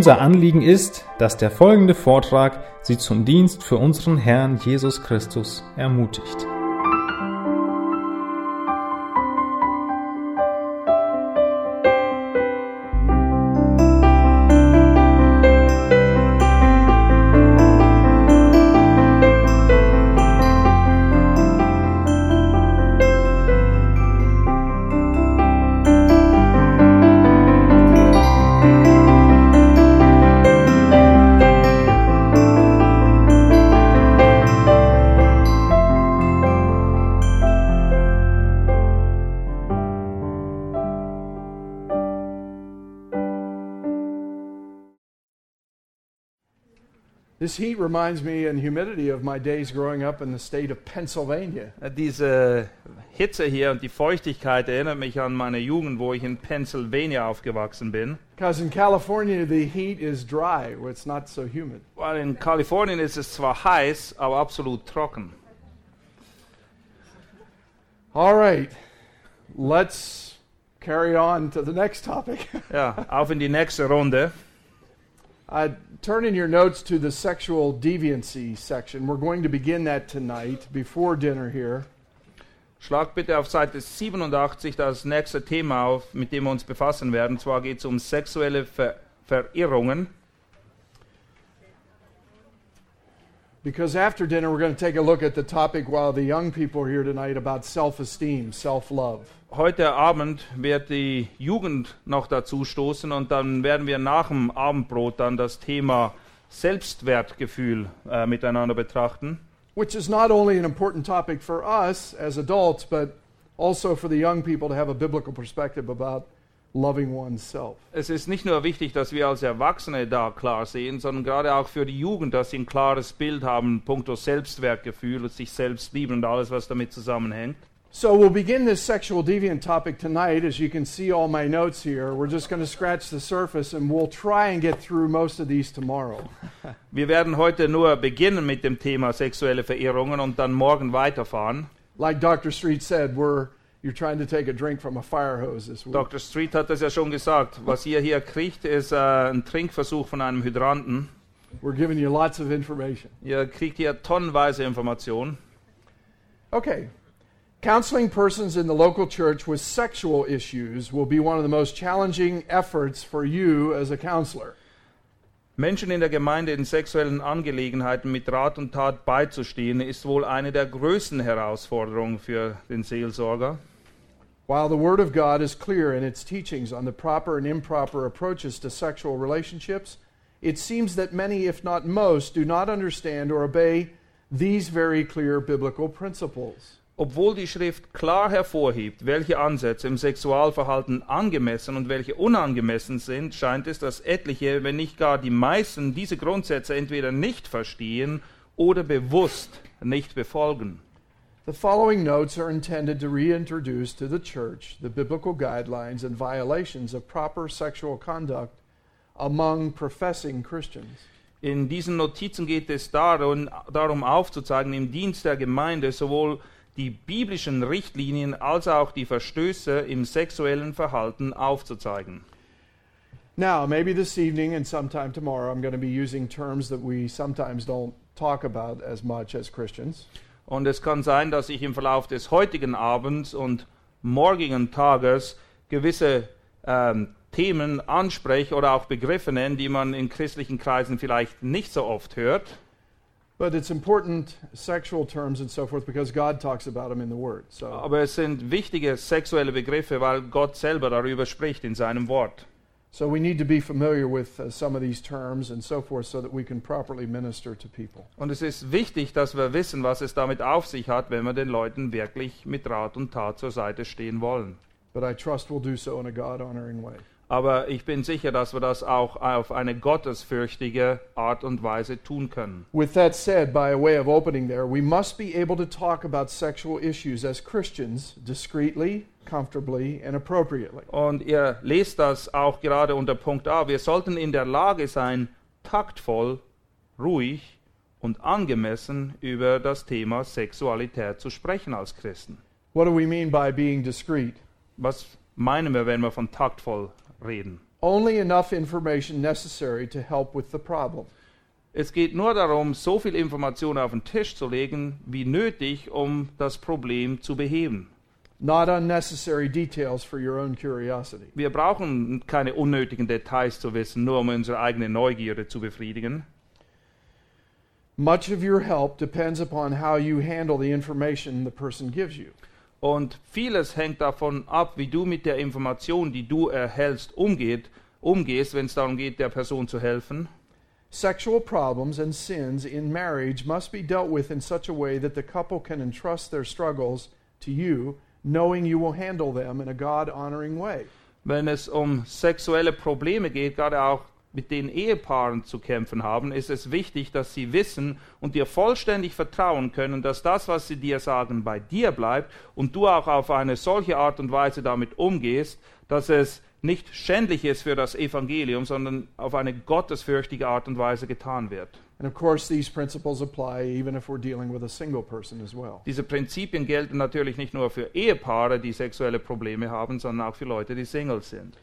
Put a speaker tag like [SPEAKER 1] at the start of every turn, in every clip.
[SPEAKER 1] Unser Anliegen ist, dass der folgende Vortrag Sie zum Dienst für unseren Herrn Jesus Christus ermutigt.
[SPEAKER 2] This heat reminds me in humidity of my days growing up in the state of Pennsylvania.
[SPEAKER 3] Diese Hitze hier und die Feuchtigkeit erinnert mich an meine Jugend, wo ich in Pennsylvania aufgewachsen bin.
[SPEAKER 2] Because in California, the heat is dry, where it's not so humid.
[SPEAKER 3] Weil in Kalifornien ist es zwar heiß, aber absolut trocken.
[SPEAKER 2] All right, let's carry on to the next topic.
[SPEAKER 3] Ja, auf in die nächste Runde.
[SPEAKER 2] Uh, turn in your notes to the sexual deviancy section. We're going to begin that tonight before dinner here.
[SPEAKER 3] Schlag bitte auf Seite 87 das nächste Thema auf, mit dem wir uns befassen werden. Und zwar geht es um sexuelle Ver Verirrungen.
[SPEAKER 2] Because after dinner, we're going to take a look at the topic while the young people are here tonight about self esteem, self love.
[SPEAKER 3] Heute Abend wird die Jugend noch dazu stoßen und dann werden wir nach dem Abendbrot dann das Thema Selbstwertgefühl äh, miteinander betrachten.
[SPEAKER 2] Which is not only an important topic for us as adults, but also for the young people to have a biblical perspective about loving oneself.
[SPEAKER 3] Es ist nicht nur wichtig, dass wir als Erwachsene da klar sehen, sondern gerade auch für die Jugend, dass sie ein klares Bild haben, punkto Selbstwertgefühl und sich selbst lieben und alles, was damit zusammenhängt.
[SPEAKER 2] So we'll begin this sexual deviant topic tonight. As you can see all my notes here, we're just going to scratch the surface and we'll try and get through most of these tomorrow.
[SPEAKER 3] Wir werden heute nur beginnen mit dem Thema sexuelle Verirrungen und dann morgen weiterfahren.
[SPEAKER 2] Like Dr. Street said, we're you're trying to take a drink from a fire hose this week.
[SPEAKER 3] Dr. Street hat das ja schon gesagt. Was ihr hier kriegt, ist äh, ein Trinkversuch von einem Hydranten.
[SPEAKER 2] We're giving you lots of information.
[SPEAKER 3] Ihr kriegt hier tonnenweise Informationen.
[SPEAKER 2] Okay. Counseling persons in the local church with sexual issues will be one of the most challenging efforts for you as a counselor.
[SPEAKER 3] Menschen in der Gemeinde in sexuellen Angelegenheiten mit Rat und Tat beizustehen, ist wohl eine der größten Herausforderungen für den Seelsorger.
[SPEAKER 2] While the Word of God is clear in its teachings on the proper and improper approaches to sexual relationships, it seems that many, if not most, do not understand or obey these very clear biblical principles.
[SPEAKER 3] Obwohl die Schrift klar hervorhebt, welche Ansätze im Sexualverhalten angemessen und welche unangemessen sind, scheint es, dass etliche, wenn nicht gar die meisten, diese Grundsätze entweder nicht verstehen oder bewusst nicht befolgen.
[SPEAKER 2] The following notes are intended to reintroduce to the church the biblical guidelines and violations of proper sexual conduct among professing Christians.
[SPEAKER 3] In diesen Notizen geht es darum, darum aufzuzeigen, im Dienst der Gemeinde sowohl die biblischen Richtlinien als auch die Verstöße im sexuellen Verhalten aufzuzeigen.
[SPEAKER 2] Now, maybe this evening and sometime tomorrow, I'm going to be using terms that we sometimes don't talk about as much as Christians.
[SPEAKER 3] Und es kann sein, dass ich im Verlauf des heutigen Abends und morgigen Tages gewisse ähm, Themen anspreche oder auch Begriffe nenne, die man in christlichen Kreisen vielleicht nicht so oft hört.
[SPEAKER 2] But it's important, sexual terms and so forth, because God talks about them in the Word. So,
[SPEAKER 3] Aber es sind wichtige sexuelle Begriffe, weil Gott selber darüber spricht in seinem Wort.
[SPEAKER 2] so we need to be familiar with uh, some of these terms and so forth so that we can properly minister to people.
[SPEAKER 3] Und es ist wichtig, dass wir wissen, was es damit auf sich hat, wenn wir den Leuten wirklich mit Rat und Tat zur Seite stehen wollen.
[SPEAKER 2] But I trust we'll do so in a God honoring way.
[SPEAKER 3] Aber ich bin sicher, dass wir das auch auf eine gottesfürchtige Art und Weise tun können.
[SPEAKER 2] With that said, by way of opening there, we must be able to talk about sexual issues as Christians discreetly, comfortably, and appropriately.
[SPEAKER 3] Und ihr lest das auch gerade unter Punkt A. Wir sollten in der Lage sein, taktvoll, ruhig und angemessen über das Thema Sexualität zu sprechen als Christen.
[SPEAKER 2] What do we mean by being discreet?
[SPEAKER 3] Was meinen wir, wenn wir von taktvoll reden?
[SPEAKER 2] Only enough information necessary to help with the problem.
[SPEAKER 3] Es geht nur darum, so viel Information auf den Tisch zu legen, wie nötig, um das Problem zu beheben.
[SPEAKER 2] not unnecessary details for your own curiosity.
[SPEAKER 3] Wir brauchen keine unnötigen Details zu wissen, nur um unsere eigene Neugierde zu befriedigen.
[SPEAKER 2] Much of your help depends upon how you handle the information the person gives you.
[SPEAKER 3] Und vieles hängt davon ab, wie du mit der Information, die du erhältst, umgeht, umgehst, wenn es darum geht, der Person zu helfen.
[SPEAKER 2] Sexual problems and sins in marriage must be dealt with in such a way that the couple can entrust their struggles to you, knowing you will handle them in a God honoring way.
[SPEAKER 3] Wenn es um sexuelle Probleme geht, gerade auch mit denen Ehepaaren zu kämpfen haben, ist es wichtig, dass sie wissen und dir vollständig vertrauen können, dass das, was sie dir sagen, bei dir bleibt und du auch auf eine solche Art und Weise damit umgehst, dass es nicht schändlich ist für das Evangelium, sondern auf eine gottesfürchtige Art und Weise getan wird.
[SPEAKER 2] And of course, these principles apply even if we're dealing with a single person as well.
[SPEAKER 3] Diese Prinzipien gelten natürlich nicht nur für Ehepaare, die sexuelle Probleme haben, sondern auch für Leute, die Single sind.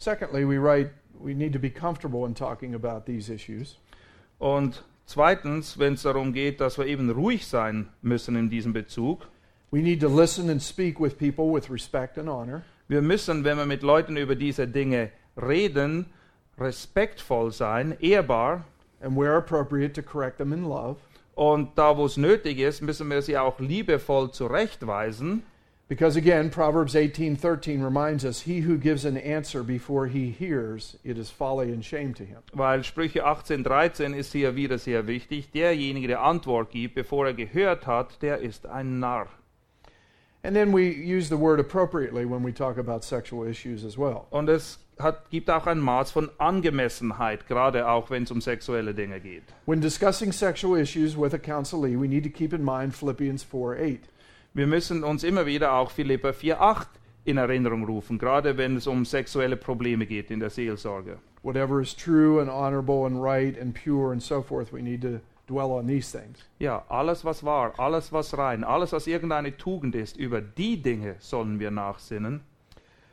[SPEAKER 2] Secondly, we write we need to be comfortable in talking about these issues.
[SPEAKER 3] Und zweitens, wenn es darum geht, dass wir eben ruhig sein müssen in diesem Bezug,
[SPEAKER 2] We need to listen and speak with people with respect and honor.
[SPEAKER 3] wir müssen, wenn wir mit Leuten über diese Dinge reden, respektvoll sein, ehrbar.
[SPEAKER 2] and where appropriate to correct them in love.
[SPEAKER 3] Und da, wo es nötig ist, müssen wir sie auch liebevoll zurechtweisen.
[SPEAKER 2] Because again, Proverbs 18:13 reminds us, he who gives an answer before he hears, it is folly and shame to him.
[SPEAKER 3] Weil Sprüche 18,13 ist hier wieder sehr wichtig. Derjenige, der Antwort gibt, bevor er gehört hat, der ist ein Narr.
[SPEAKER 2] And then we use the word appropriately when we talk about sexual issues as well.
[SPEAKER 3] Und es hat, gibt auch ein Maß von Angemessenheit, gerade auch wenn es um sexuelle Dinge geht.
[SPEAKER 2] When discussing sexual issues with a counselee, we need to keep in mind Philippians 4:8.
[SPEAKER 3] Wir müssen uns immer wieder auch Philippa 4,8 in Erinnerung rufen, gerade wenn es um sexuelle Probleme geht in der Seelsorge.
[SPEAKER 2] Whatever is true and honorable and right and pure and so forth, we need to dwell on these things.
[SPEAKER 3] Ja, alles was wahr, alles was rein, alles was irgendeine Tugend ist, über die Dinge sollen wir nachsinnen.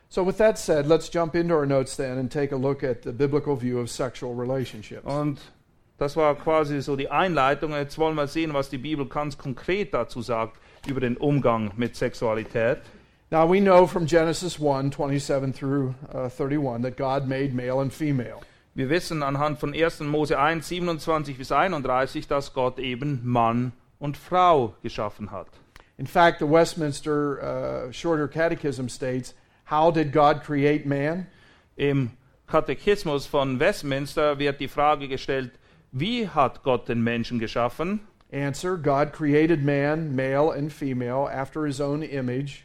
[SPEAKER 2] So with that said, let's jump into our notes then and take a look at the biblical view of sexual relationships.
[SPEAKER 3] Und das war quasi so die Einleitung. Jetzt wollen wir sehen, was die Bibel ganz konkret dazu sagt über den Umgang mit Sexualität.
[SPEAKER 2] Now we know from Genesis 1 27 through uh, 31 that God made male and female.
[SPEAKER 3] Wir wissen anhand von 1. Mose 1, 27 bis 31, dass Gott eben Mann und Frau geschaffen hat.
[SPEAKER 2] In fact, the Westminster uh, Shorter Catechism states, How did God create man?
[SPEAKER 3] Im Katechismus von Westminster wird die Frage gestellt, wie hat Gott den Menschen geschaffen?
[SPEAKER 2] Answer God created man, male and female, after his own image.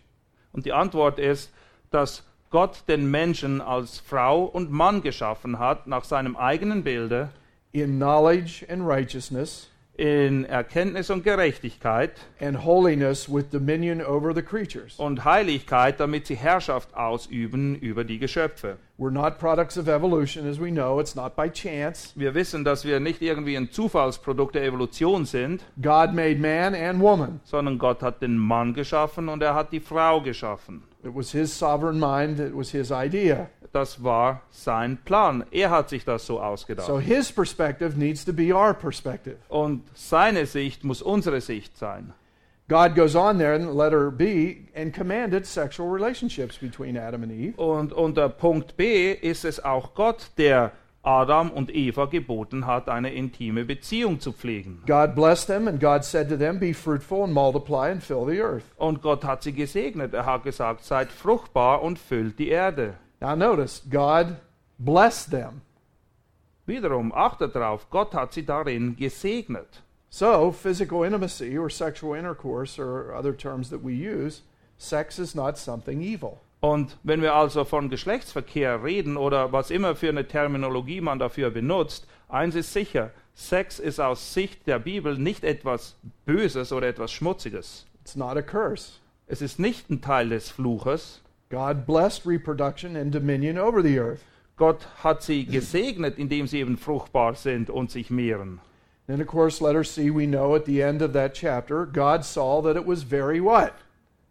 [SPEAKER 3] Und die Antwort ist, dass Gott den Menschen als Frau und Mann geschaffen hat, nach seinem eigenen Bilde,
[SPEAKER 2] in knowledge and righteousness,
[SPEAKER 3] in Erkenntnis und Gerechtigkeit
[SPEAKER 2] and holiness with dominion over the creatures.
[SPEAKER 3] und Heiligkeit, damit sie Herrschaft ausüben über die Geschöpfe.
[SPEAKER 2] We're not products of evolution, as we know. It's not by chance.
[SPEAKER 3] Wir wissen, dass wir nicht irgendwie ein Zufallsprodukt der Evolution sind,
[SPEAKER 2] God made man and woman.
[SPEAKER 3] sondern Gott hat den Mann geschaffen und er hat die Frau geschaffen.
[SPEAKER 2] It was his sovereign mind, it was his idea.
[SPEAKER 3] Das war sein Plan. Er hat sich das so ausgedacht.
[SPEAKER 2] So his perspective needs to be our perspective.
[SPEAKER 3] Und seine Sicht muss unsere Sicht sein.
[SPEAKER 2] God goes on there in letter B and commanded sexual relationships between Adam and Eve.
[SPEAKER 3] Und unter Punkt B ist es auch Gott, der Adam und Eva geboten hat, eine intime Beziehung zu pflegen.
[SPEAKER 2] God blessed them, and God said to them, Be fruitful and multiply and fill the earth.
[SPEAKER 3] Und Gott hat sie gesegnet. Er hat gesagt, seid fruchtbar und füllt die Erde.
[SPEAKER 2] Now notice, God blessed them.
[SPEAKER 3] Wiederum, achtet darauf, Gott hat sie darin gesegnet.
[SPEAKER 2] So, physical intimacy or sexual intercourse, or other terms that we use, sex is not something evil.
[SPEAKER 3] Und wenn wir also von Geschlechtsverkehr reden oder was immer für eine Terminologie man dafür benutzt, eins ist sicher, Sex ist aus Sicht der Bibel nicht etwas Böses oder etwas Schmutziges.
[SPEAKER 2] It's not a curse.
[SPEAKER 3] Es ist nicht ein Teil des Fluches.
[SPEAKER 2] God blessed reproduction and dominion over the earth.
[SPEAKER 3] Gott hat sie gesegnet, indem sie eben fruchtbar sind und sich mehren.
[SPEAKER 2] Then, of course, letter C, we know at the end of that chapter, God saw that it was very what?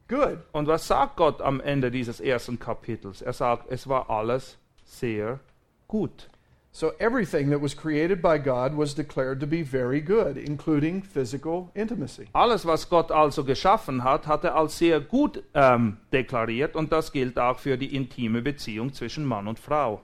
[SPEAKER 2] Good.
[SPEAKER 3] Und was sagt Gott am Ende dieses ersten Kapitels? Er sagt, es war alles sehr gut.
[SPEAKER 2] So everything that was created by God was declared to be very good, including physical intimacy.
[SPEAKER 3] Alles, was Gott also geschaffen hat, hat er als sehr gut ähm, deklariert und das gilt auch für die intime Beziehung zwischen Mann und Frau.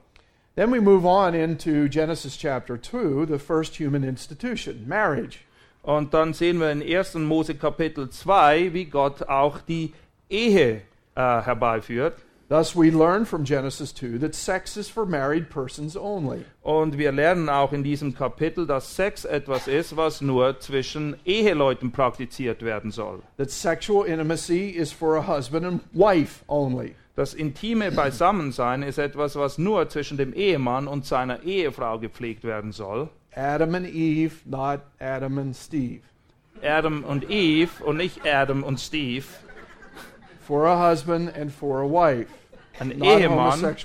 [SPEAKER 2] Then we move on into Genesis chapter 2, the first human institution, marriage.
[SPEAKER 3] Und dann sehen wir in 1. Mose Kapitel 2, wie Gott auch die Ehe äh, herbeiführt.
[SPEAKER 2] Thus, we learn from Genesis 2 that sex is for married persons only.
[SPEAKER 3] Und wir lernen auch in diesem Kapitel, dass Sex etwas ist, was nur zwischen Eheleuten praktiziert werden soll.
[SPEAKER 2] That sexual intimacy is for a husband and wife only.
[SPEAKER 3] Das intime Beisammensein ist etwas, was nur zwischen dem Ehemann und seiner Ehefrau gepflegt werden soll.
[SPEAKER 2] Adam and Eve, not Adam and Steve.
[SPEAKER 3] Adam und Eve und nicht Adam und Steve.
[SPEAKER 2] For a husband and for a wife,
[SPEAKER 3] Ein
[SPEAKER 2] not
[SPEAKER 3] Ehemann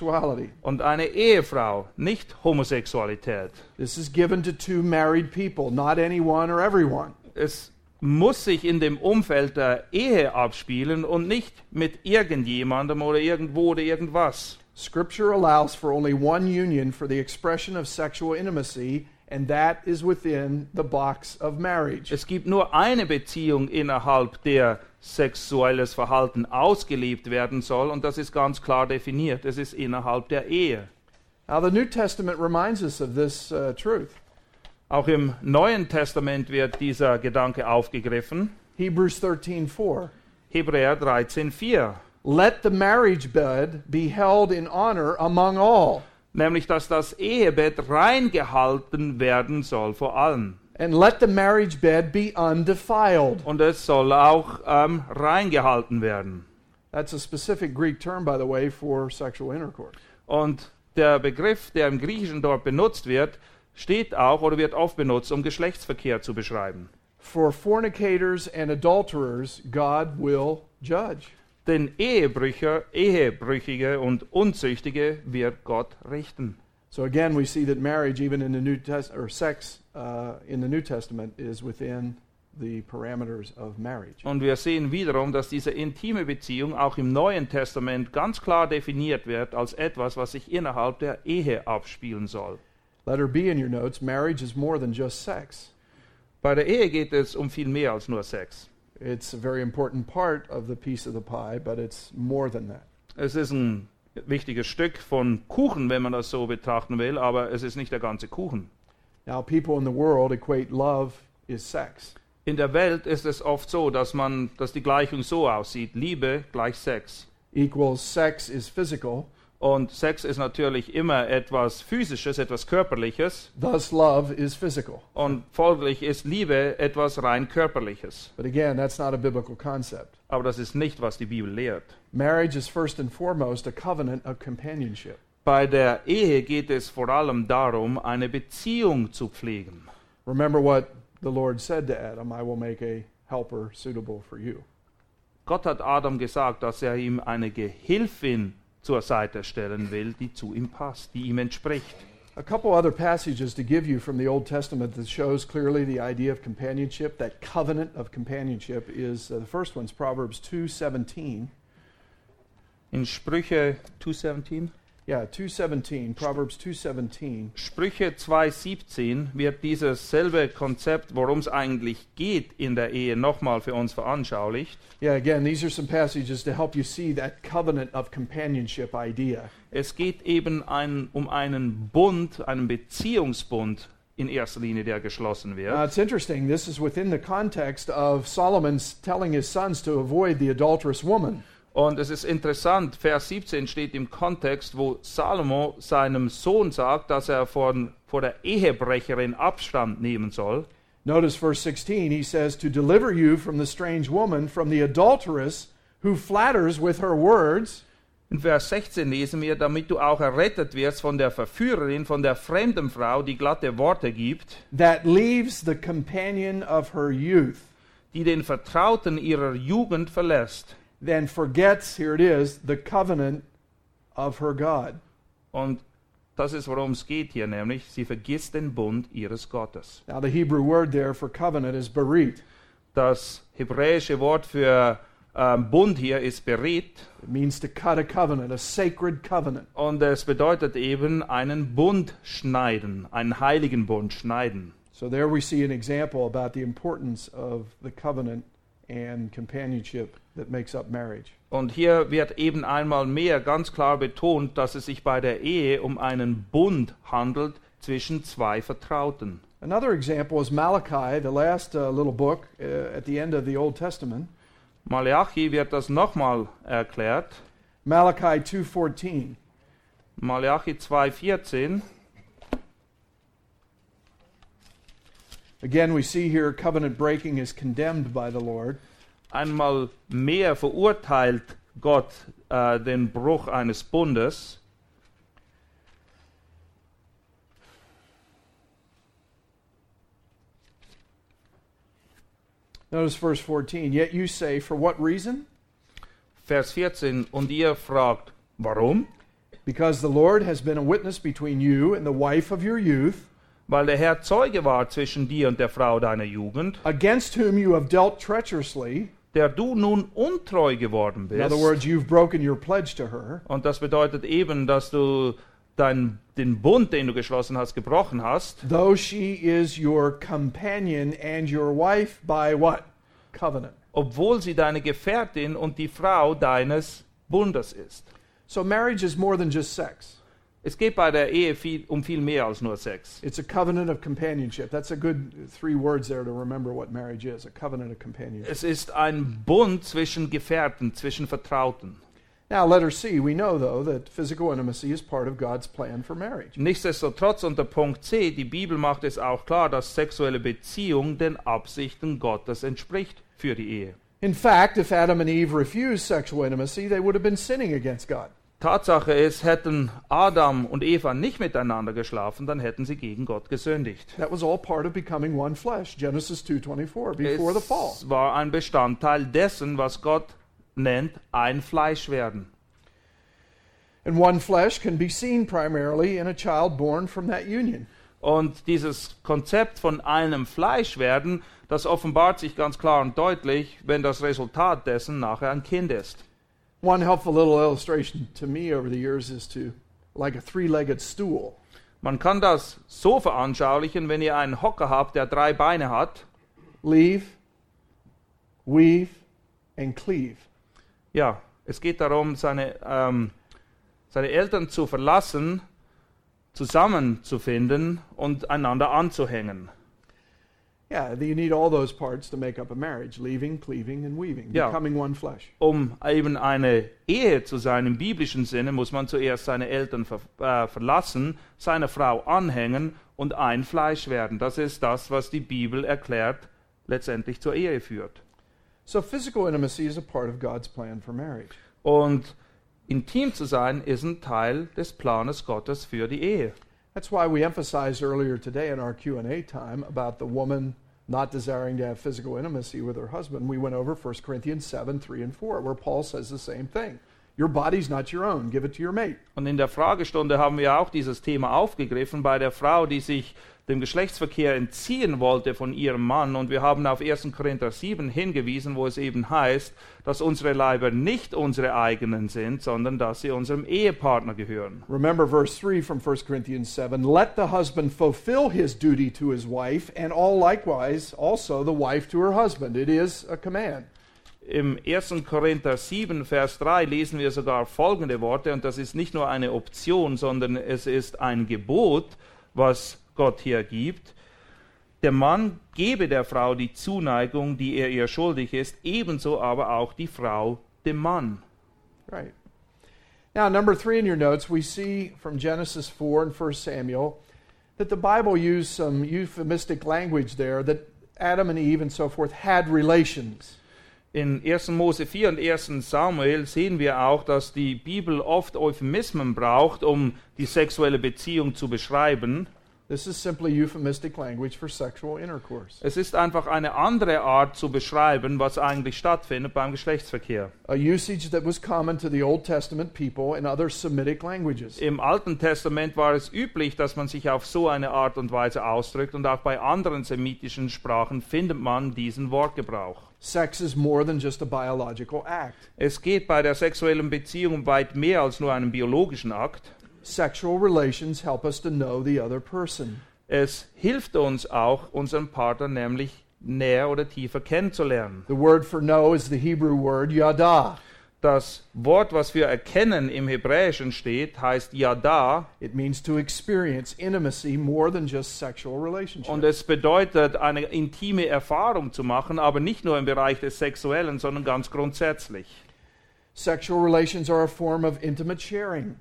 [SPEAKER 3] und eine Ehefrau, nicht Homosexualität.
[SPEAKER 2] This is given to two married people, not anyone or everyone.
[SPEAKER 3] Es muss sich in dem Umfeld der Ehe abspielen und nicht mit irgendjemandem oder irgendwo oder irgendwas.
[SPEAKER 2] Scripture allows for only one union for the expression of sexual intimacy, and that is within the box of marriage.
[SPEAKER 3] Es gibt nur eine Beziehung innerhalb der sexuelles Verhalten ausgelebt werden soll und das ist ganz klar definiert. Es ist innerhalb der Ehe.
[SPEAKER 2] Now, the New Testament reminds us of this uh, truth.
[SPEAKER 3] Auch im Neuen Testament wird dieser Gedanke aufgegriffen.
[SPEAKER 2] Hebrews 13:4.
[SPEAKER 3] Hebräer 13,4.
[SPEAKER 2] Let the marriage bed be held in honor among all,
[SPEAKER 3] Nämlich, dass das Ehebett rein gehalten werden soll vor allen.
[SPEAKER 2] and let the marriage bed be undefiled.
[SPEAKER 3] Und es soll auch ähm, reingehalten werden.
[SPEAKER 2] That's a specific Greek term, by the way, for sexual intercourse.
[SPEAKER 3] Und der Begriff, der im Griechischen dort benutzt wird, steht auch oder wird oft benutzt, um Geschlechtsverkehr zu beschreiben.
[SPEAKER 2] For fornicators and adulterers, God will judge.
[SPEAKER 3] Denn Ehebrücher, Ehebrüchige und Unzüchtige wird Gott richten.
[SPEAKER 2] So again, we see that marriage, even in the New Testament, or sex uh, in the New Testament, is within the parameters of marriage.
[SPEAKER 3] Und wir sehen wiederum, dass diese intime Beziehung auch im Neuen Testament ganz klar definiert wird als etwas, was sich innerhalb der Ehe abspielen soll.
[SPEAKER 2] Letter B in your notes: marriage is more than just sex.
[SPEAKER 3] Bei der Ehe geht es um viel mehr als nur Sex.
[SPEAKER 2] It's a very important part of the piece of the pie, but it's more than that.
[SPEAKER 3] Es ist ein wichtiges Stück von Kuchen, wenn man das so betrachten will, aber es ist nicht der ganze Kuchen.
[SPEAKER 2] Now, people in the world equate love is sex.
[SPEAKER 3] In der Welt ist es oft so, dass man, dass die Gleichung so aussieht: Liebe gleich Sex.
[SPEAKER 2] Equals sex is physical,
[SPEAKER 3] Und Sex ist natürlich immer etwas Physisches, etwas Körperliches.
[SPEAKER 2] thus love is physical.
[SPEAKER 3] Und folglich ist Liebe etwas rein Körperliches.
[SPEAKER 2] But again, that's not a biblical concept.
[SPEAKER 3] Aber das ist nicht, was die Bibel lehrt.
[SPEAKER 2] Marriage is first and foremost a covenant of companionship.
[SPEAKER 3] Bei der Ehe geht es vor allem darum, eine Beziehung zu pflegen.
[SPEAKER 2] Remember what the Lord said to Adam I will make a helper suitable for you.
[SPEAKER 3] Gott hat Adam gesagt, dass er ihm eine Gehilfin zur Seite stellen will, die zu ihm passt, die ihm entspricht.
[SPEAKER 2] A couple other passages to give you from the Old Testament that shows clearly the idea of companionship, that covenant of companionship is uh, the first one's Proverbs 2:17.
[SPEAKER 3] In Sprüche 2,17
[SPEAKER 2] Yeah, 217, Proverbs 217.
[SPEAKER 3] Sprüche 2.17 wird dieses selbe Konzept, worum es eigentlich geht in der Ehe, nochmal für uns veranschaulicht.
[SPEAKER 2] Yeah, again, these are some passages to help you see that covenant of companionship idea.
[SPEAKER 3] Es geht eben ein, um einen Bund, einen Beziehungsbund in erster Linie, der geschlossen wird.
[SPEAKER 2] Now, it's interesting. This is within the context of Solomon's telling his sons to avoid the adulterous woman.
[SPEAKER 3] Und es ist interessant, Vers 17 steht im Kontext, wo Salomo seinem Sohn sagt, dass er von, vor der Ehebrecherin Abstand nehmen soll.
[SPEAKER 2] Notice verse 16. He says, To deliver you from the strange woman, from the adulteress who flatters with her words.
[SPEAKER 3] In Vers 16 lesen wir, damit du auch errettet wirst von der Verführerin, von der fremden Frau, die glatte Worte gibt,
[SPEAKER 2] that leaves the companion of her youth,
[SPEAKER 3] die den Vertrauten ihrer Jugend verlässt
[SPEAKER 2] then forgets, here it is, the covenant of her God.
[SPEAKER 3] Und das ist, worum es geht hier, nämlich sie vergisst den Bund ihres Gottes.
[SPEAKER 2] Now, the Hebrew word there for covenant is berit.
[SPEAKER 3] Das hebräische Wort für ähm, Bund hier ist Berit
[SPEAKER 2] It means to cut a covenant, a sacred covenant.
[SPEAKER 3] und es bedeutet eben einen Bund schneiden, einen heiligen Bund schneiden.
[SPEAKER 2] So there we see an example about the importance of the covenant and companionship that makes up marriage.
[SPEAKER 3] Und hier wird eben einmal mehr ganz klar betont, dass es sich bei der Ehe um einen Bund handelt zwischen zwei Vertrauten.
[SPEAKER 2] Another example is Malachi, the last uh, little book uh, at the end of the Old Testament.
[SPEAKER 3] Malachi wird das nochmal erklärt.
[SPEAKER 2] Malachi 2:14.
[SPEAKER 3] Malachi 2,14.
[SPEAKER 2] Again, we see here covenant breaking is condemned by the Lord.
[SPEAKER 3] Einmal mehr verurteilt Gott äh, den Bruch eines Bundes.
[SPEAKER 2] Notice verse 14. Yet you say, For what reason?
[SPEAKER 3] Vers 14. Und ihr fragt, warum?
[SPEAKER 2] Because the Lord has been a witness between you and the wife of your youth,
[SPEAKER 3] Weil der Herr Zeuge war zwischen dir und der Frau deiner Jugend,
[SPEAKER 2] against whom you have dealt treacherously.
[SPEAKER 3] Der du nun untreu geworden
[SPEAKER 2] In other
[SPEAKER 3] bist.
[SPEAKER 2] words, you've broken your pledge to her.
[SPEAKER 3] Und das bedeutet eben, dass du dein, den Bund, den du geschlossen hast, gebrochen hast,
[SPEAKER 2] Though she is your companion and your wife by what? Covenant.
[SPEAKER 3] obwohl sie deine Gefährtin und die Frau deines Bundes ist.
[SPEAKER 2] So marriage is more than just sex.
[SPEAKER 3] Es geht bei der Ehe viel, um viel mehr als nur Sex.
[SPEAKER 2] It's a covenant of companionship. That's a good three words there to remember what marriage is a covenant of companionship.
[SPEAKER 3] Es ist ein Bund zwischen Gefährten, zwischen Vertrauten.
[SPEAKER 2] Now, letter C, we know, though, that physical intimacy is part of God's plan for marriage.
[SPEAKER 3] Nichtsdestotrotz unter Punkt C, die Bibel macht es auch klar, dass sexuelle Beziehung den Absichten Gottes entspricht für die Ehe.
[SPEAKER 2] In fact, if Adam and Eve refused sexual intimacy, they would have been sinning against God.
[SPEAKER 3] Tatsache ist, hätten Adam und Eva nicht miteinander geschlafen, dann hätten sie gegen Gott gesündigt.
[SPEAKER 2] That was all part of becoming one flesh. Genesis 2:24 before the fall.
[SPEAKER 3] Es war ein Bestandteil dessen, was Gott nennt, ein Fleisch werden.
[SPEAKER 2] And one flesh can be seen primarily in a child born from that union.
[SPEAKER 3] Und dieses Konzept von einem Fleisch werden, das offenbart sich ganz klar und deutlich, wenn das Resultat dessen nachher ein Kind ist.
[SPEAKER 2] One helpful little illustration to me over the years is to like a three-legged stool.
[SPEAKER 3] Man kann das so veranschaulichen, wenn ihr einen Hocker habt, der drei Beine hat.
[SPEAKER 2] Leave, weave, and cleave.
[SPEAKER 3] Ja, es geht darum, seine, ähm, seine Eltern zu verlassen, zusammenzufinden und einander anzuhängen.
[SPEAKER 2] Yeah, you need all those parts to make up a marriage leaving, cleaving, and weaving,
[SPEAKER 3] Yeah.
[SPEAKER 2] becoming one flesh.
[SPEAKER 3] Um eben eine Ehe zu sein im biblischen Sinne, muss man zuerst seine Eltern ver äh, verlassen, seine Frau anhängen und ein Fleisch werden. Das ist das, was die Bibel erklärt, letztendlich zur Ehe führt.
[SPEAKER 2] So physical intimacy is a part of God's plan for marriage.
[SPEAKER 3] Und intim zu sein ist ein Teil des Planes Gottes für die Ehe.
[SPEAKER 2] That's why we emphasized earlier today in our Q&A time about the woman not desiring to have physical intimacy with her husband. We went over 1 Corinthians 7, 3 and 4, where Paul says the same thing. Your body's not your own. Give it to your mate.
[SPEAKER 3] Und in der Fragestunde haben wir auch dieses Thema aufgegriffen bei der Frau, die sich dem Geschlechtsverkehr entziehen wollte von ihrem Mann. Und wir haben auf 1. Korinther 7 hingewiesen, wo es eben heißt, dass unsere Leiber nicht unsere eigenen sind, sondern dass sie unserem Ehepartner gehören.
[SPEAKER 2] Remember verse 3 from 1 Corinthians 7 Let the husband fulfill his duty to his wife, and all likewise also the wife to her husband. It is a command.
[SPEAKER 3] Im 1. Korinther 7, Vers 3 lesen wir sogar folgende Worte, und das ist nicht nur eine Option, sondern es ist ein Gebot, was Gott hier gibt. Der Mann gebe der Frau die Zuneigung, die er ihr schuldig ist, ebenso aber auch die Frau dem Mann.
[SPEAKER 2] Right. Now, number three in your notes, we see from Genesis 4 and 1 Samuel that the Bible used some euphemistic language there that Adam and Eve and so forth had relations.
[SPEAKER 3] In 1. Mose 4 und 1. Samuel sehen wir auch, dass die Bibel oft Euphemismen braucht, um die sexuelle Beziehung zu beschreiben.
[SPEAKER 2] This is simply euphemistic language for sexual intercourse.
[SPEAKER 3] Es ist einfach eine andere Art zu beschreiben, was eigentlich stattfindet beim Geschlechtsverkehr.
[SPEAKER 2] A usage that was common to the Old Testament people in other Semitic languages.
[SPEAKER 3] Im Alten Testament war es üblich, dass man sich auf so eine Art und Weise ausdrückt und auch bei anderen semitischen Sprachen findet man diesen Wortgebrauch.
[SPEAKER 2] Sex is more than just a biological act.
[SPEAKER 3] Es geht bei der sexuellen Beziehung weit mehr als nur einen biologischen Akt.
[SPEAKER 2] Sexual relations help us to know the other person.
[SPEAKER 3] Es hilft uns auch, unseren Partner nämlich näher oder tiefer kennenzulernen.
[SPEAKER 2] The word for know is the Hebrew word yada.
[SPEAKER 3] Das Wort, was für erkennen im Hebräischen steht, heißt Yada
[SPEAKER 2] It means to experience intimacy more than just sexual
[SPEAKER 3] und
[SPEAKER 2] relationships.
[SPEAKER 3] es bedeutet, eine intime Erfahrung zu machen, aber nicht nur im Bereich des Sexuellen, sondern ganz grundsätzlich.
[SPEAKER 2] Sexual relations are a form of intimate sharing.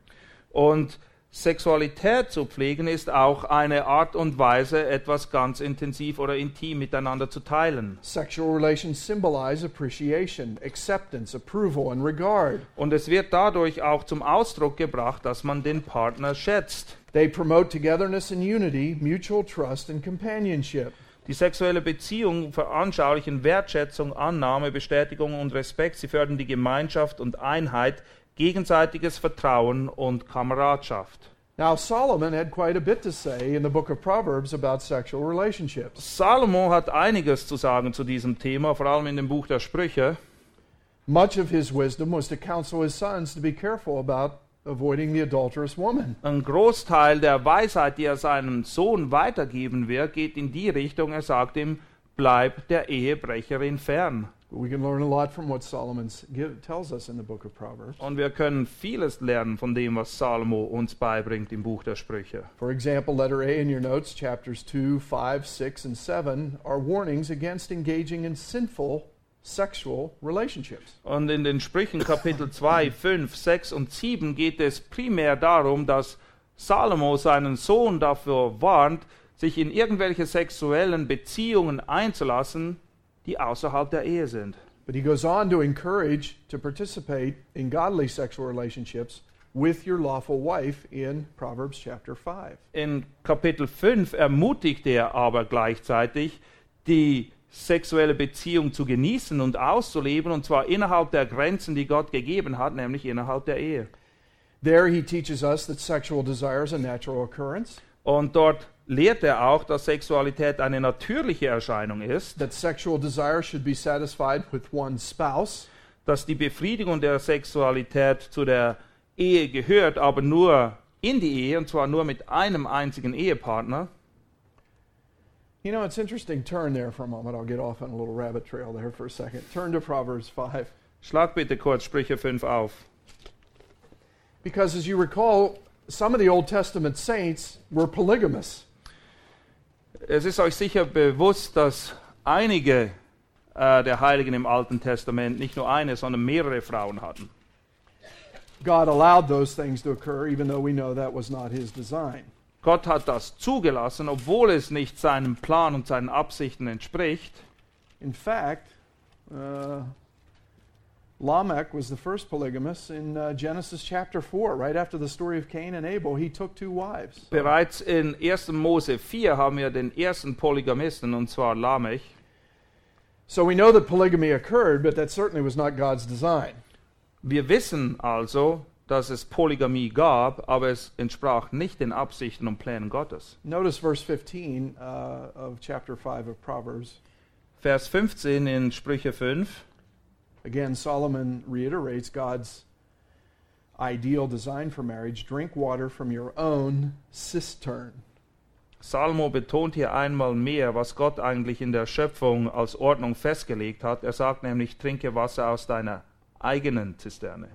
[SPEAKER 3] Und Sexualität zu pflegen ist auch eine Art und Weise, etwas ganz intensiv oder intim miteinander zu teilen.
[SPEAKER 2] Sexual relations symbolize appreciation, acceptance, approval, and regard.
[SPEAKER 3] Und es wird dadurch auch zum Ausdruck gebracht, dass man den Partner schätzt.
[SPEAKER 2] They promote togetherness and unity, mutual trust, and companionship.
[SPEAKER 3] Die sexuelle Beziehung veranschaulichen Wertschätzung, Annahme, Bestätigung und Respekt. Sie fördern die Gemeinschaft und Einheit, gegenseitiges Vertrauen und Kameradschaft.
[SPEAKER 2] Now, Solomon had quite a bit to say in the book of Proverbs about sexual relationships.
[SPEAKER 3] Salomo hat einiges zu sagen zu diesem Thema, vor allem in dem Buch der Sprüche.
[SPEAKER 2] Much of his wisdom was to counsel his sons to be careful about avoiding the adulterous woman.
[SPEAKER 3] Ein Großteil der Weisheit, die er seinem Sohn weitergeben wird, geht in die Richtung, er sagt ihm, bleib der Ehebrecherin fern.
[SPEAKER 2] We can learn a lot from what Solomon s- give, tells us in the book of Proverbs.
[SPEAKER 3] Und wir können vieles lernen von dem, was Salomo uns beibringt im Buch der Sprüche.
[SPEAKER 2] For example, letter A in your notes, chapters 2, 5, 6, and 7 are warnings against engaging in sinful sexual relationships.
[SPEAKER 3] Und in den Sprüchen Kapitel 2, 5, 6 und 7 geht es primär darum, dass Salomo seinen Sohn dafür warnt, sich in irgendwelche sexuellen Beziehungen einzulassen, die außerhalb der Ehe sind.
[SPEAKER 2] But he goes on to encourage to participate in godly sexual relationships with your lawful wife in Proverbs chapter 5.
[SPEAKER 3] In Kapitel 5 ermutigt er aber gleichzeitig, die sexuelle Beziehung zu genießen und auszuleben, und zwar innerhalb der Grenzen, die Gott gegeben hat, nämlich innerhalb der Ehe.
[SPEAKER 2] There he teaches us that sexual desire is a natural occurrence,
[SPEAKER 3] Und dort lehrt er auch, dass Sexualität eine natürliche Erscheinung ist,
[SPEAKER 2] that sexual desire should be satisfied with one's spouse,
[SPEAKER 3] dass die Befriedigung der Sexualität zu der Ehe gehört, aber nur in die Ehe, und zwar nur mit einem einzigen Ehepartner.
[SPEAKER 2] You know, it's interesting. Turn there for a moment. I'll get off on a little rabbit trail there for a second. Turn to Proverbs 5.
[SPEAKER 3] Schlag bitte kurz Sprüche 5 auf.
[SPEAKER 2] Because as you recall, some of the Old Testament saints were polygamous.
[SPEAKER 3] Es ist euch sicher bewusst, dass einige äh, der Heiligen im Alten Testament nicht nur eine, sondern mehrere Frauen hatten.
[SPEAKER 2] God allowed those things to occur, even though we know that was not his design.
[SPEAKER 3] Gott hat das zugelassen, obwohl es nicht seinem Plan und seinen Absichten entspricht.
[SPEAKER 2] In fact, uh, Lamech was the first polygamist in uh, Genesis chapter 4, right after the story of Cain and Abel. He took two wives.
[SPEAKER 3] Bereits in 1. Mose 4 haben wir den ersten Polygamisten, und zwar Lamech.
[SPEAKER 2] So we know that polygamy occurred, but that certainly was not God's design.
[SPEAKER 3] Wir wissen also, dass es Polygamie gab, aber es entsprach nicht den Absichten und Plänen Gottes.
[SPEAKER 2] Notice verse 15 uh, of chapter 5 of Proverbs.
[SPEAKER 3] Vers 15 in Sprüche 5.
[SPEAKER 2] Again, Solomon reiterates God's ideal design for marriage drink water from your own cistern.
[SPEAKER 3] Salomo betont hier einmal mehr, was Gott eigentlich in der Schöpfung als Ordnung festgelegt hat. Er sagt nämlich, trinke Wasser aus deiner eigenen Zisterne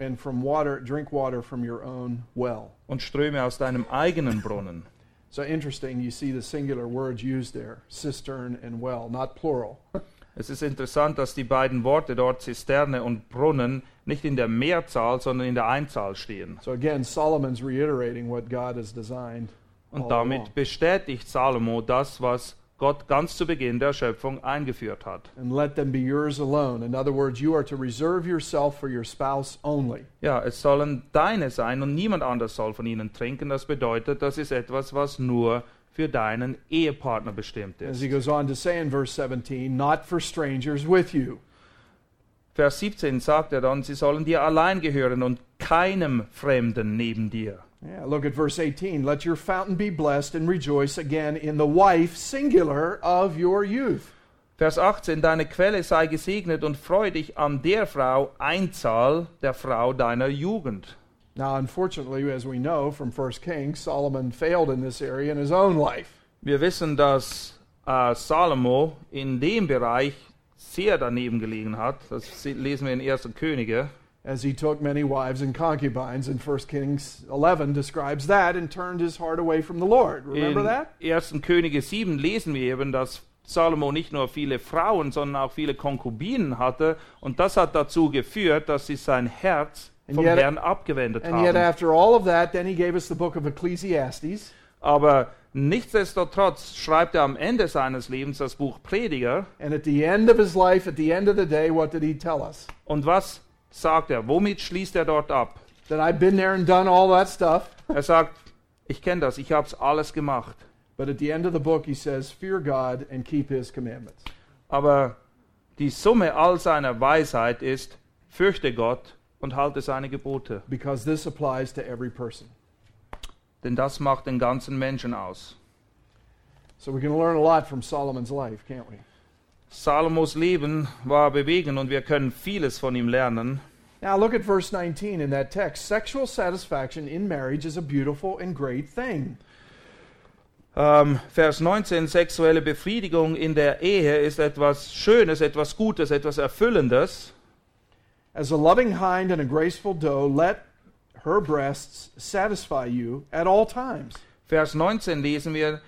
[SPEAKER 2] and from water drink water from your own well.
[SPEAKER 3] und ströme aus deinem eigenen Brunnen.
[SPEAKER 2] So interesting, you see the singular words used there, cistern and well, not plural.
[SPEAKER 3] Es ist interessant, dass die beiden Worte dort Zisterne und Brunnen nicht in der Mehrzahl, sondern in der Einzahl stehen.
[SPEAKER 2] So again, Solomon's reiterating what God has designed.
[SPEAKER 3] Und damit bestätigt Salomo das, was Gott ganz zu Beginn der Schöpfung eingeführt hat.
[SPEAKER 2] And let them be yours alone. In other words, you are to reserve yourself for your spouse only.
[SPEAKER 3] Ja, es sollen deine sein und niemand anders soll von ihnen trinken. Das bedeutet, das ist etwas, was nur für deinen Ehepartner bestimmt
[SPEAKER 2] As
[SPEAKER 3] ist.
[SPEAKER 2] he goes on to say in verse 17, not for strangers with you.
[SPEAKER 3] Vers 17 sagt er dann, sie sollen dir allein gehören und keinem Fremden neben dir.
[SPEAKER 2] Yeah, look at verse 18. Let your fountain be blessed and rejoice again in the wife, singular, of your youth.
[SPEAKER 3] Vers 18, deine Quelle sei gesegnet und freu dich an der Frau, Einzahl der Frau deiner Jugend.
[SPEAKER 2] Now, unfortunately, as we know from 1 Kings, Solomon failed in this area in his own life.
[SPEAKER 3] Wir wissen, dass äh, Salomo in dem Bereich sehr daneben gelegen hat. Das se- lesen wir in 1. Könige.
[SPEAKER 2] As he took many wives and concubines, and 1 Kings 11 describes that and turned his heart away from the Lord. Remember
[SPEAKER 3] in
[SPEAKER 2] that?
[SPEAKER 3] 1. Könige 7 lesen wir eben, dass Salomo nicht nur viele Frauen, sondern auch viele Konkubinen hatte. Und das hat dazu geführt, dass sie sein Herz vom
[SPEAKER 2] yet-
[SPEAKER 3] Herrn abgewendet
[SPEAKER 2] And yet,
[SPEAKER 3] haben.
[SPEAKER 2] after all of that, then he gave us the book of Ecclesiastes.
[SPEAKER 3] Aber nichtsdestotrotz schreibt er am Ende seines Lebens das Buch Prediger.
[SPEAKER 2] And at the end of his life, at the end of the day, what did he tell us?
[SPEAKER 3] Und was sagt er? Womit schließt er dort ab?
[SPEAKER 2] That I've been there and done all that stuff.
[SPEAKER 3] Er sagt, ich kenne das, ich habe es alles gemacht.
[SPEAKER 2] But at the end of the book, he says, Fear God and keep his commandments.
[SPEAKER 3] Aber die Summe all seiner Weisheit ist, fürchte Gott und halte seine Gebote.
[SPEAKER 2] Because this applies to every person.
[SPEAKER 3] Denn das macht den ganzen Menschen aus.
[SPEAKER 2] So we can learn a lot from Solomon's life, can't we?
[SPEAKER 3] Salomos Leben war bewegend und wir können vieles von ihm lernen.
[SPEAKER 2] Now look at verse 19 in that text. Sexual satisfaction in marriage is a beautiful and great thing.
[SPEAKER 3] Ähm, Vers 19, sexuelle Befriedigung in der Ehe ist etwas Schönes, etwas Gutes, etwas Erfüllendes.
[SPEAKER 2] As a loving hind and a graceful doe, let her breasts satisfy you at all times.
[SPEAKER 3] Vers 19 lesen wir,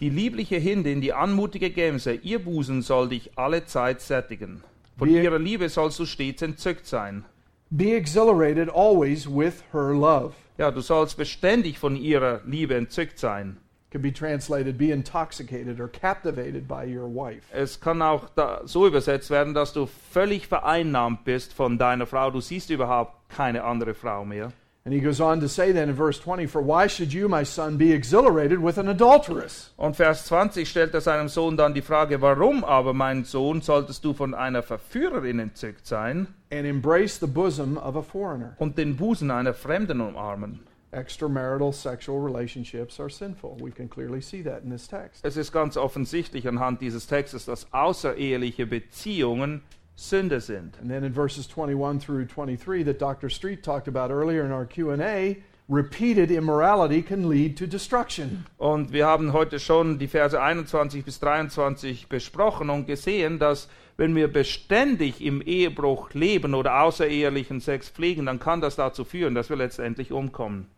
[SPEAKER 3] die liebliche Hindin, die anmutige Gemse, ihr Busen soll dich alle Zeit sättigen. Von ihrer Liebe sollst du stets entzückt sein.
[SPEAKER 2] Be exhilarated always with her love.
[SPEAKER 3] Ja, du sollst beständig von ihrer Liebe entzückt sein.
[SPEAKER 2] Could be translated be intoxicated or captivated by your wife.
[SPEAKER 3] Es kann auch so übersetzt werden, dass du völlig vereinnahmt bist von deiner Frau. Du siehst überhaupt keine andere Frau mehr.
[SPEAKER 2] And he goes on to say then in verse 20, For why should you, my son, be exhilarated with an adulteress?
[SPEAKER 3] Und Vers 20 stellt er seinem Sohn dann die Frage, warum aber, mein Sohn, solltest du von einer Verführerin entzückt sein
[SPEAKER 2] And embrace the bosom of a foreigner.
[SPEAKER 3] und den Busen einer Fremden umarmen?
[SPEAKER 2] Extramarital sexual relationships are sinful. We can clearly see that in this text.
[SPEAKER 3] Es ist ganz offensichtlich anhand dieses Textes, dass außereheliche Beziehungen Sünde sind.
[SPEAKER 2] And then in verses 21 through 23 that Dr. Street talked about earlier in our Q&A, repeated immorality can lead to destruction.
[SPEAKER 3] Und wir haben heute schon die Verse 21 bis 23 besprochen und gesehen, dass wenn wir beständig im Ehebruch leben oder außerehelichen Sex pflegen, dann kann das dazu führen, dass wir letztendlich umkommen.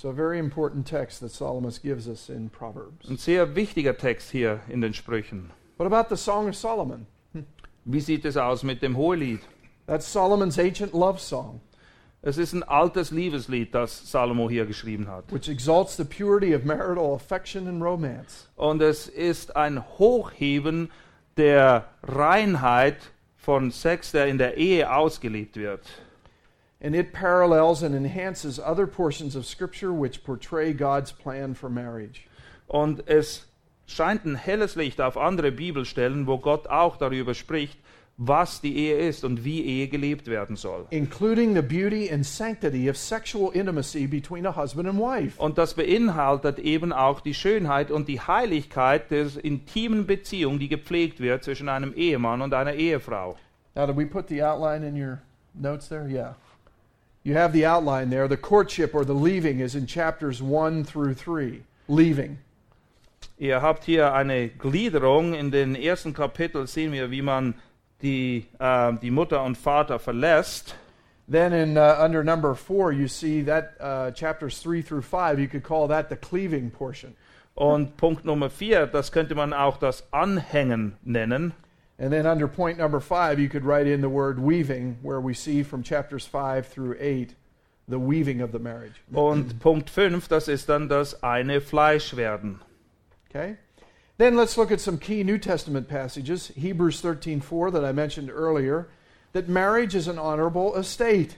[SPEAKER 2] So a very important text that Solomon gives us in Proverbs.
[SPEAKER 3] Ein sehr wichtiger Text hier in den Sprüchen.
[SPEAKER 2] What about the Song of Solomon?
[SPEAKER 3] Wie sieht es aus mit dem Hohelied?
[SPEAKER 2] That's Solomon's ancient love song,
[SPEAKER 3] Es ist ein altes Liebeslied, das Salomo hier geschrieben hat.
[SPEAKER 2] which exalts the purity of marital affection and romance.
[SPEAKER 3] Und es ist ein Hochheben der Reinheit von Sex, der in der Ehe ausgelebt wird.
[SPEAKER 2] And it parallels and enhances other portions of Scripture which portray God's plan for marriage.
[SPEAKER 3] Und es scheint ein helles Licht auf andere Bibelstellen, wo Gott auch darüber spricht, was die Ehe ist und wie Ehe gelebt werden soll.
[SPEAKER 2] including the beauty and sanctity of sexual intimacy between a husband and wife.
[SPEAKER 3] Und das beinhaltet eben auch die Schönheit und die Heiligkeit der intimen Beziehung, die gepflegt wird zwischen einem Ehemann und einer Ehefrau.
[SPEAKER 2] Now, did we put the outline in your notes there? Yeah. You have the outline there. The courtship or the leaving is in chapters 1 through 3. Leaving.
[SPEAKER 3] Ihr habt hier eine Gliederung. In den ersten Kapitel sehen wir, wie man die, äh, die Mutter und Vater verlässt.
[SPEAKER 2] Then in uh, under number 4, you see that uh, chapters 3 through 5, you could call that the cleaving portion.
[SPEAKER 3] Und Punkt Nummer vier, das könnte man auch das Anhängen nennen.
[SPEAKER 2] And then under point number 5, you could write in the word weaving, where we see from chapters 5 through 8 the weaving of the marriage.
[SPEAKER 3] Und Punkt 5, das ist dann das eine Fleisch werden.
[SPEAKER 2] Okay? Then let's look at some key New Testament passages. Hebrews 13:4 that I mentioned earlier, that marriage is an honorable estate.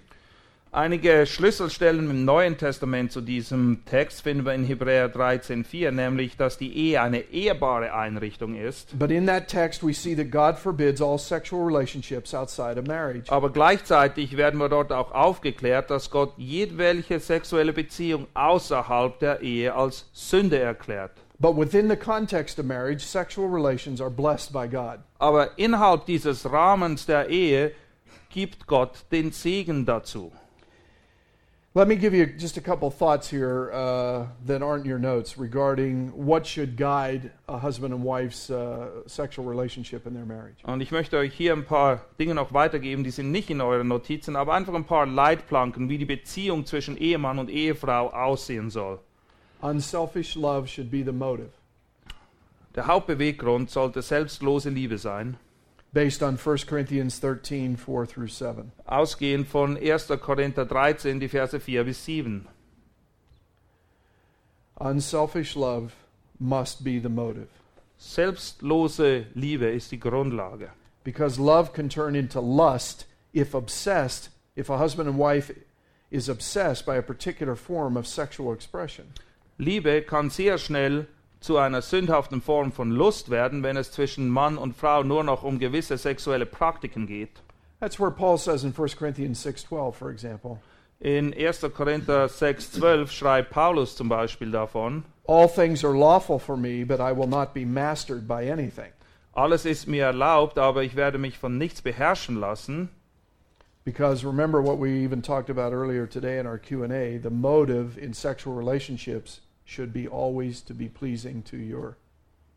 [SPEAKER 3] Einige Schlüsselstellen im Neuen Testament zu diesem Text finden wir in Hebräer 13,4, nämlich, dass die Ehe eine ehrbare Einrichtung ist.
[SPEAKER 2] But in that text we see that God forbids all sexual relationships outside of marriage.
[SPEAKER 3] Aber gleichzeitig werden wir dort auch aufgeklärt, dass Gott jedwelche sexuelle Beziehung außerhalb der Ehe als Sünde erklärt.
[SPEAKER 2] But within the context of marriage, sexual relations are blessed by God.
[SPEAKER 3] Aber innerhalb dieses Rahmens der Ehe gibt Gott den Segen dazu.
[SPEAKER 2] Let me give you just a couple thoughts here uh, that aren't in your notes regarding what should guide a husband and wife's uh, sexual relationship in their marriage.
[SPEAKER 3] Und ich möchte euch hier ein paar Dinge noch weitergeben, die sind nicht in euren Notizen, aber einfach ein paar Leitplanken, wie die Beziehung zwischen Ehemann und Ehefrau aussehen soll.
[SPEAKER 2] Unselfish love should be the motive.
[SPEAKER 3] Der Hauptbeweggrund sollte selbstlose Liebe sein,
[SPEAKER 2] based on 1 Corinthians 13, 4 through 7.
[SPEAKER 3] ausgehend von 1. Korinther 13, die Verse 4 bis 7.
[SPEAKER 2] Unselfish love must be the motive.
[SPEAKER 3] Selbstlose Liebe ist die Grundlage.
[SPEAKER 2] Because love can turn into lust if obsessed, if a husband and wife is obsessed by a particular form of sexual expression.
[SPEAKER 3] Liebe kann sehr schnell zu einer sündhaften Form von Lust werden, wenn es zwischen Mann und Frau nur noch um gewisse sexuelle Praktiken geht.
[SPEAKER 2] That's where Paul says in 1 Corinthians 6:12, for example,
[SPEAKER 3] In 1. Korinther 6,12 schreibt Paulus zum Beispiel davon:
[SPEAKER 2] all things are lawful for me, but I will not be mastered by anything.
[SPEAKER 3] Alles ist mir erlaubt, aber ich werde mich von nichts beherrschen lassen.
[SPEAKER 2] Because remember what we even talked about earlier today in our Q&A, the motive in sexual relationships should be always to be pleasing to your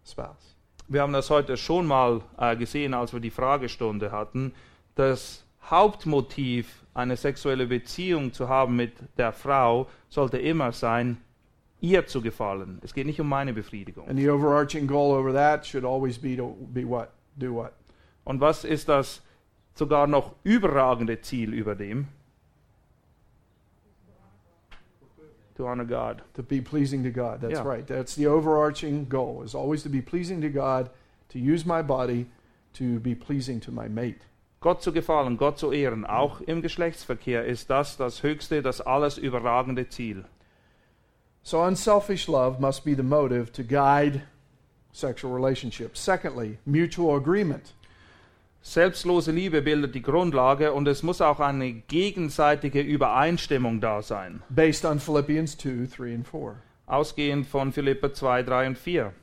[SPEAKER 2] spouse.
[SPEAKER 3] Wir haben das heute schon mal äh, gesehen, als wir die Fragestunde hatten. Das Hauptmotiv, eine sexuelle Beziehung zu haben mit der Frau, sollte immer sein, ihr zu gefallen. Es geht nicht um meine Befriedigung.
[SPEAKER 2] And the overarching goal over that should always be to be what? Do what?
[SPEAKER 3] Und was ist das sogar noch überragende Ziel über dem? To honor God.
[SPEAKER 2] To be pleasing to God. That's
[SPEAKER 3] Yeah.
[SPEAKER 2] right. That's the overarching goal is always to be pleasing to God, to use my body to be pleasing to my mate.
[SPEAKER 3] Gott zu gefallen, Gott zu ehren, auch im Geschlechtsverkehr ist das das höchste, das alles überragende Ziel.
[SPEAKER 2] So unselfish love must be the motive to guide sexual relationships. Secondly, mutual agreement.
[SPEAKER 3] Selbstlose Liebe bildet die Grundlage und es muss auch eine gegenseitige Übereinstimmung da sein,
[SPEAKER 2] based on Philippians 2, 3, and 4.
[SPEAKER 3] ausgehend von Philipper 2, 3 und 4.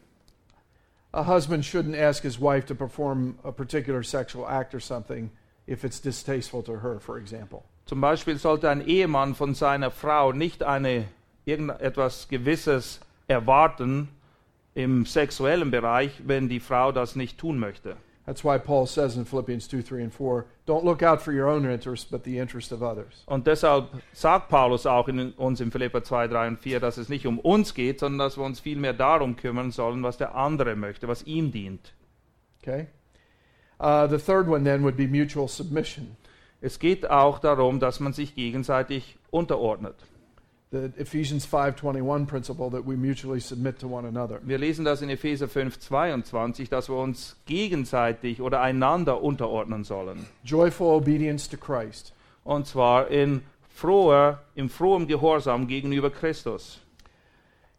[SPEAKER 2] A husband shouldn't ask his wife to perform a particular sexual act or something if it's distasteful to her, for example.
[SPEAKER 3] Zum Beispiel sollte ein Ehemann von seiner Frau nicht eine, irgendetwas Gewisses erwarten im sexuellen Bereich, wenn die Frau das nicht tun möchte.
[SPEAKER 2] That's why Paul says in Philippians 2, 3, and 4 don't look out for your own interest, but the interest of others.
[SPEAKER 3] Und deshalb sagt Paulus auch in uns in Philipper 2, 3 und 4, dass es nicht um uns geht, sondern dass wir uns vielmehr darum kümmern sollen, was der andere möchte, was ihm dient.
[SPEAKER 2] Okay? Uh, the third one then would be mutual submission.
[SPEAKER 3] Es geht auch darum, dass man sich gegenseitig unterordnet.
[SPEAKER 2] The Ephesians 5:21 principle that we mutually submit to one another.
[SPEAKER 3] Wir lesen das in Epheser 5, 22, dass wir uns gegenseitig oder einander unterordnen sollen.
[SPEAKER 2] Joyful obedience to Christ.
[SPEAKER 3] Und zwar in froher, im frohem Gehorsam gegenüber Christus.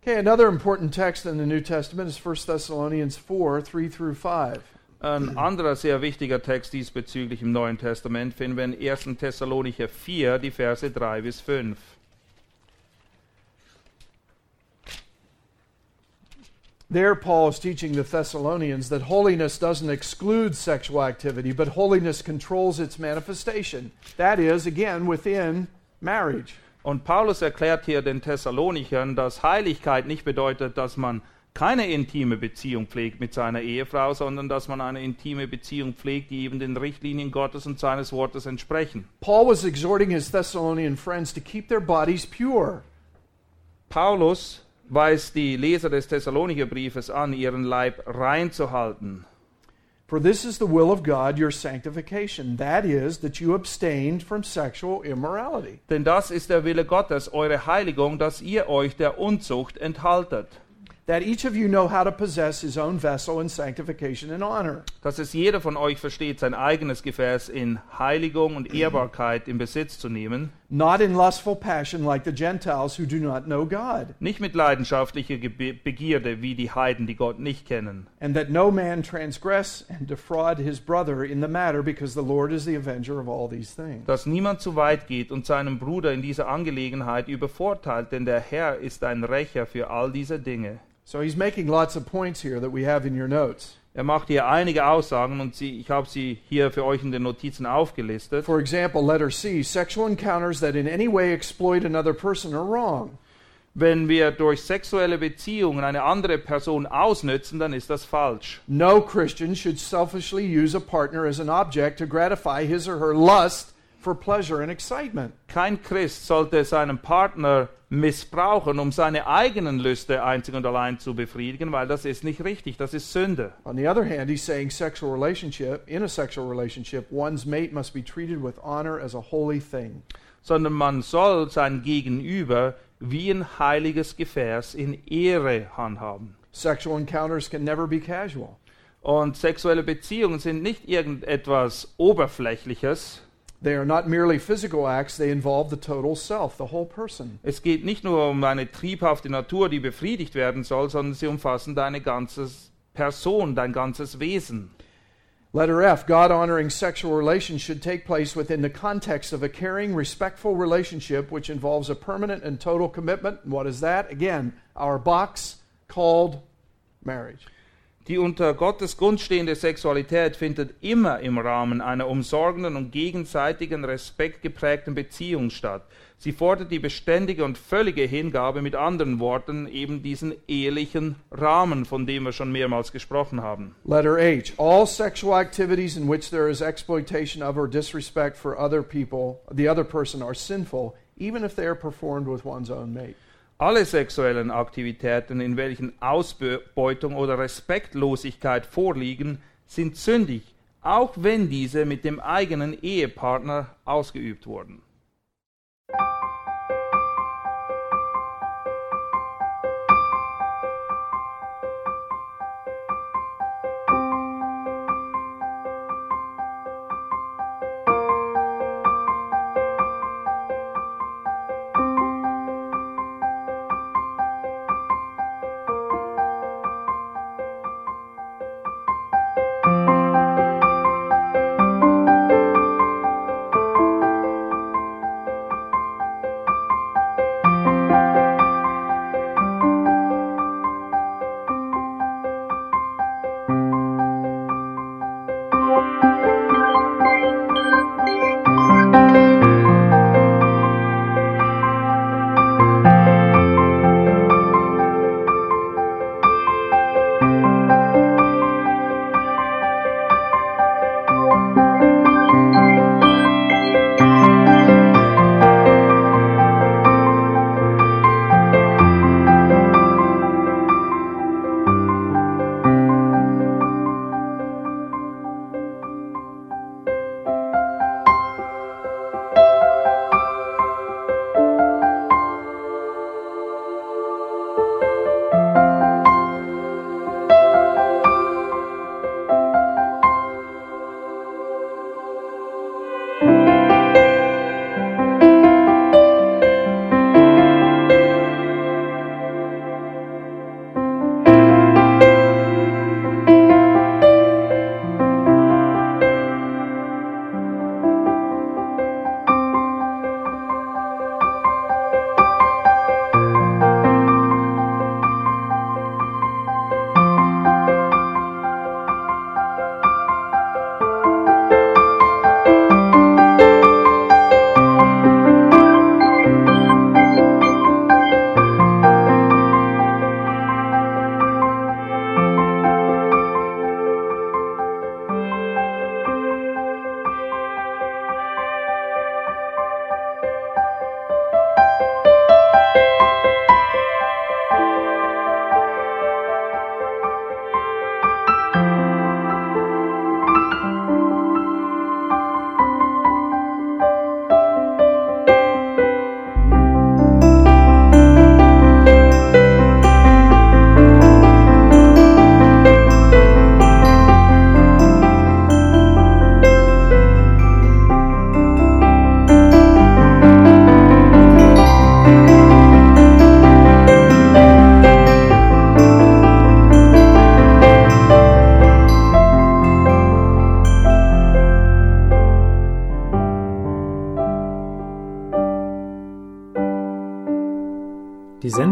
[SPEAKER 2] Okay, another important text in the New Testament is 1 Thessalonians 4, 3 through 5.
[SPEAKER 3] Ein anderer sehr wichtiger Text diesbezüglich im Neuen Testament finden wir in 1. Thessalonicher 4, die Verse 3 bis 5.
[SPEAKER 2] There, Paul is teaching the Thessalonians that holiness doesn't exclude sexual activity, but holiness controls its manifestation. That is, again, within marriage.
[SPEAKER 3] Und Paulus erklärt hier den Thessalonichern, dass Heiligkeit nicht bedeutet, dass man keine intime Beziehung pflegt mit seiner Ehefrau, sondern dass man eine intime Beziehung pflegt, die eben den Richtlinien Gottes und seines Wortes entsprechen.
[SPEAKER 2] Paul was exhorting his Thessalonian friends to keep their bodies pure.
[SPEAKER 3] Paulus weist die Leser des Thessalonicher Briefes an, ihren Leib rein zu halten.
[SPEAKER 2] For this is the will of God, your sanctification. That is, that you abstained from sexual immorality.
[SPEAKER 3] Denn das ist der Wille Gottes, eure Heiligung, dass ihr euch der Unzucht enthaltet.
[SPEAKER 2] That each of you know how to possess his own vessel in sanctification and honor.
[SPEAKER 3] Dass es jeder von euch versteht, sein eigenes Gefäß in Heiligung und Ehrbarkeit in Besitz zu nehmen,
[SPEAKER 2] Not in lustful passion like the Gentiles who do not know God.
[SPEAKER 3] nicht mit leidenschaftlicher Begierde wie die Heiden, die Gott nicht kennen.
[SPEAKER 2] And that no man transgress and defraud his brother in the matter, because the Lord is the avenger of all these things.
[SPEAKER 3] Dass niemand zu weit geht und seinem Bruder in dieser Angelegenheit übervorteilt, denn der Herr ist ein Rächer für all diese Dinge.
[SPEAKER 2] So he's making lots of points here that we have in your notes.
[SPEAKER 3] Er macht hier einige Aussagen und sie, ich habe sie hier für euch in den Notizen aufgelistet.
[SPEAKER 2] For example, letter C sexual encounters that in any way exploit another person are wrong.
[SPEAKER 3] Wenn wir durch sexuelle Beziehungen eine andere Person ausnützen, dann ist das falsch.
[SPEAKER 2] No Christian should selfishly use a partner as an object to gratify his or her lust for pleasure and excitement.
[SPEAKER 3] Kein Christ sollte seinen Partner missbrauchen, um seine eigenen Lüste einzig und allein zu befriedigen, weil das ist nicht richtig, das ist Sünde.
[SPEAKER 2] On the other hand, he's saying sexual relationship, in a sexual relationship, one's mate must be treated with honor as a holy thing.
[SPEAKER 3] Sondern man soll sein Gegenüber wie ein heiliges Gefäß in Ehre handhaben.
[SPEAKER 2] Sexual encounters can never be casual.
[SPEAKER 3] Und sexuelle Beziehungen sind nicht irgendetwas Oberflächliches.
[SPEAKER 2] They are not merely physical acts, they involve the total self, the whole person.
[SPEAKER 3] Es geht nicht nur um eine triebhafte Natur, die befriedigt werden soll, sondern sie umfassen deine ganze Person, dein ganzes Wesen.
[SPEAKER 2] Letter F God honoring sexual relations should take place within the context of a caring, respectful relationship which involves a permanent and total commitment. And what is that? Again, our box called marriage.
[SPEAKER 3] Die unter Gottes Gunst stehende Sexualität findet immer im Rahmen einer umsorgenden und gegenseitigen Respekt geprägten Beziehung statt. Sie fordert die beständige und völlige Hingabe, mit anderen Worten eben diesen ehelichen Rahmen, von dem wir schon mehrmals gesprochen haben.
[SPEAKER 2] Letter H all sexual activities in which there is exploitation of or disrespect for other people, the other person, are sinful, even if they are performed with one's own mate.
[SPEAKER 3] Alle sexuellen Aktivitäten, in welchen Ausbeutung oder Respektlosigkeit vorliegen, sind sündig, auch wenn diese mit dem eigenen Ehepartner ausgeübt wurden.